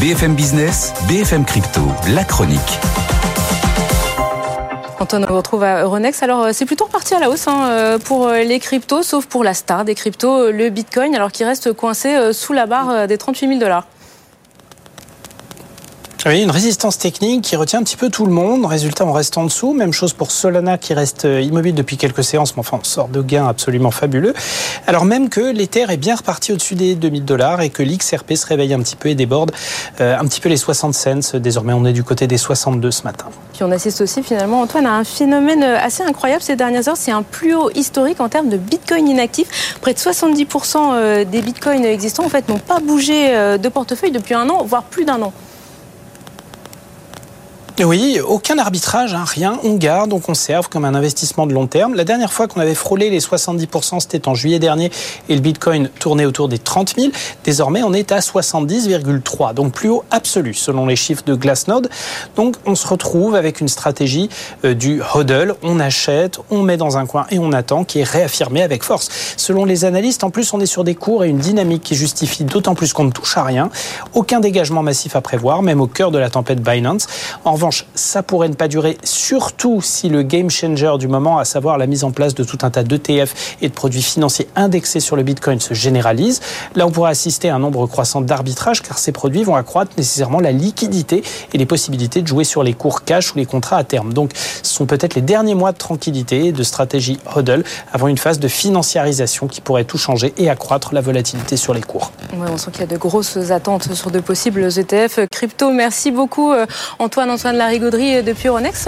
BFM Business, BFM Crypto, la chronique. Antoine, on retrouve à Euronext. Alors, euh, c'est plutôt reparti à la hausse hein, euh, pour euh, les cryptos, sauf pour la star des cryptos, le Bitcoin, alors qu'il reste coincé sous la barre des 38 000 dollars. Oui, une résistance technique qui retient un petit peu tout le monde. Résultat, on reste en dessous. Même chose pour Solana qui reste euh, immobile depuis quelques séances, mais enfin, on sort de gains absolument fabuleux. Alors même que l'Ether est bien reparti au-dessus des 2000 dollars et que l'XRP se réveille un petit peu et déborde euh, un petit peu les 60 cents. Désormais, on est du côté des 62 ce matin. Puis on assiste aussi finalement, Antoine, à un phénomène euh, assez incroyable ces dernières heures. C'est un plus haut historique en termes de Bitcoin inactifs. Près de 70% des Bitcoins existants, en fait, n'ont pas bougé de portefeuille depuis un an, voire plus d'un an. Oui, aucun arbitrage, hein, rien. On garde, on conserve comme un investissement de long terme. La dernière fois qu'on avait frôlé les 70%, c'était en juillet dernier et le Bitcoin tournait autour des 30 000. Désormais, on est à 70,3, donc plus haut absolu selon les chiffres de Glassnode. Donc, on se retrouve avec une stratégie euh, du hodl. On achète, on met dans un coin et on attend, qui est réaffirmée avec force. Selon les analystes, en plus, on est sur des cours et une dynamique qui justifie d'autant plus qu'on ne touche à rien. Aucun dégagement massif à prévoir, même au cœur de la tempête Binance. Ça pourrait ne pas durer, surtout si le game changer du moment, à savoir la mise en place de tout un tas d'ETF et de produits financiers indexés sur le Bitcoin, se généralise. Là, on pourrait assister à un nombre croissant d'arbitrage, car ces produits vont accroître nécessairement la liquidité et les possibilités de jouer sur les cours cash ou les contrats à terme. Donc, ce sont peut-être les derniers mois de tranquillité et de stratégie hodl avant une phase de financiarisation qui pourrait tout changer et accroître la volatilité sur les cours. On sent qu'il y a de grosses attentes sur de possibles ETF crypto. Merci beaucoup, euh, Antoine. Antoine Larigauderie depuis Euronext.